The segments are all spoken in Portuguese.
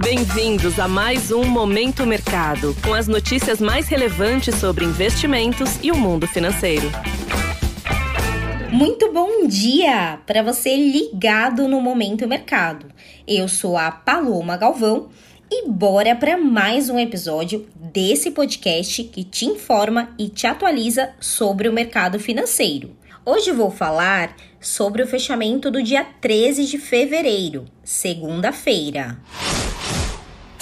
Bem-vindos a mais um Momento Mercado, com as notícias mais relevantes sobre investimentos e o mundo financeiro. Muito bom dia para você ligado no Momento Mercado. Eu sou a Paloma Galvão e bora para mais um episódio desse podcast que te informa e te atualiza sobre o mercado financeiro. Hoje vou falar sobre o fechamento do dia 13 de fevereiro, segunda-feira.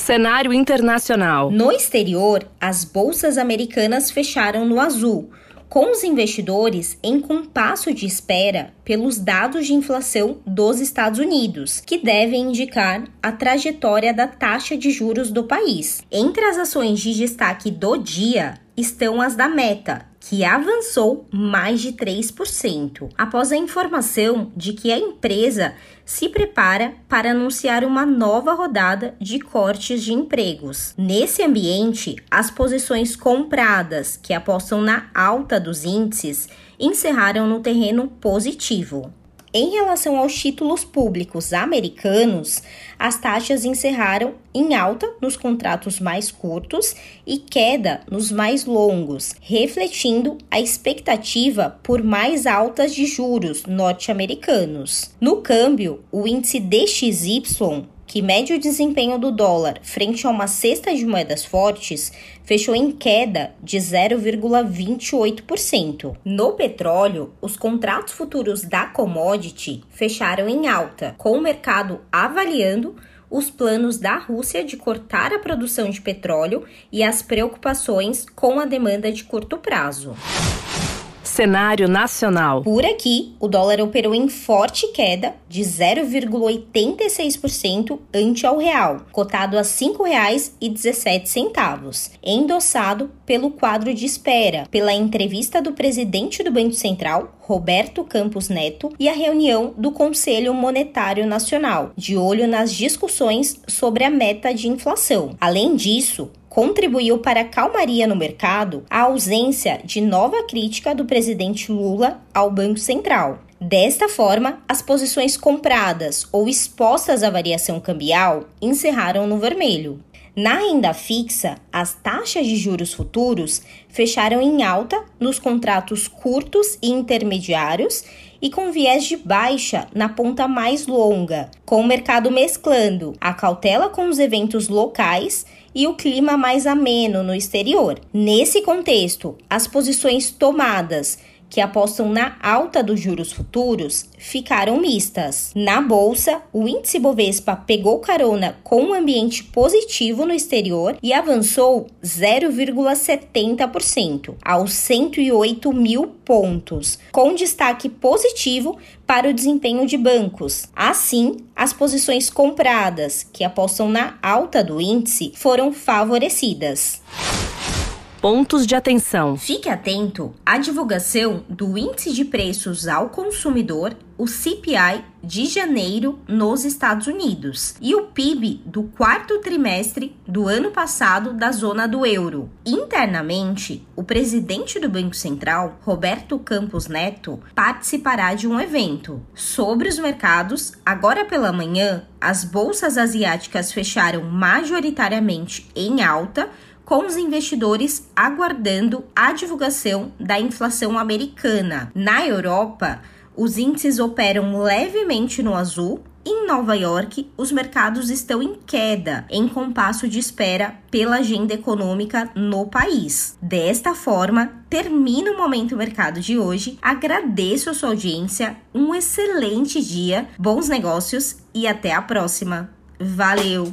Cenário internacional. No exterior, as bolsas americanas fecharam no azul, com os investidores em compasso de espera pelos dados de inflação dos Estados Unidos, que devem indicar a trajetória da taxa de juros do país. Entre as ações de destaque do dia estão as da Meta, que avançou mais de 3%, após a informação de que a empresa se prepara para anunciar uma nova rodada de cortes de empregos. Nesse ambiente, as posições compradas, que apostam na alta dos índices, encerraram no terreno positivo. Em relação aos títulos públicos americanos, as taxas encerraram em alta nos contratos mais curtos e queda nos mais longos, refletindo a expectativa por mais altas de juros norte-americanos. No câmbio, o índice DXY que mede o desempenho do dólar frente a uma cesta de moedas fortes, fechou em queda de 0,28%. No petróleo, os contratos futuros da commodity fecharam em alta, com o mercado avaliando os planos da Rússia de cortar a produção de petróleo e as preocupações com a demanda de curto prazo. Cenário nacional. Por aqui, o dólar operou em forte queda de 0,86% ante ao real, cotado a R$ 5,17, endossado pelo quadro de espera, pela entrevista do presidente do Banco Central, Roberto Campos Neto, e a reunião do Conselho Monetário Nacional, de olho nas discussões sobre a meta de inflação. Além disso, contribuiu para a calmaria no mercado a ausência de nova crítica do presidente Lula ao Banco Central. Desta forma, as posições compradas ou expostas à variação cambial encerraram no vermelho. Na renda fixa, as taxas de juros futuros fecharam em alta nos contratos curtos e intermediários e com viés de baixa na ponta mais longa, com o mercado mesclando a cautela com os eventos locais e o clima mais ameno no exterior. Nesse contexto, as posições tomadas que apostam na alta dos juros futuros ficaram mistas. Na bolsa, o índice Bovespa pegou carona com um ambiente positivo no exterior e avançou 0,70% aos 108 mil pontos, com destaque positivo para o desempenho de bancos. Assim, as posições compradas, que apostam na alta do índice, foram favorecidas. Pontos de atenção. Fique atento à divulgação do Índice de Preços ao Consumidor, o CPI, de janeiro nos Estados Unidos e o PIB do quarto trimestre do ano passado da zona do euro. Internamente, o presidente do Banco Central, Roberto Campos Neto, participará de um evento. Sobre os mercados, agora pela manhã, as bolsas asiáticas fecharam majoritariamente em alta com os investidores aguardando a divulgação da inflação americana. Na Europa, os índices operam levemente no azul. Em Nova York, os mercados estão em queda, em compasso de espera pela agenda econômica no país. Desta forma, termina o Momento Mercado de hoje. Agradeço a sua audiência, um excelente dia, bons negócios e até a próxima. Valeu!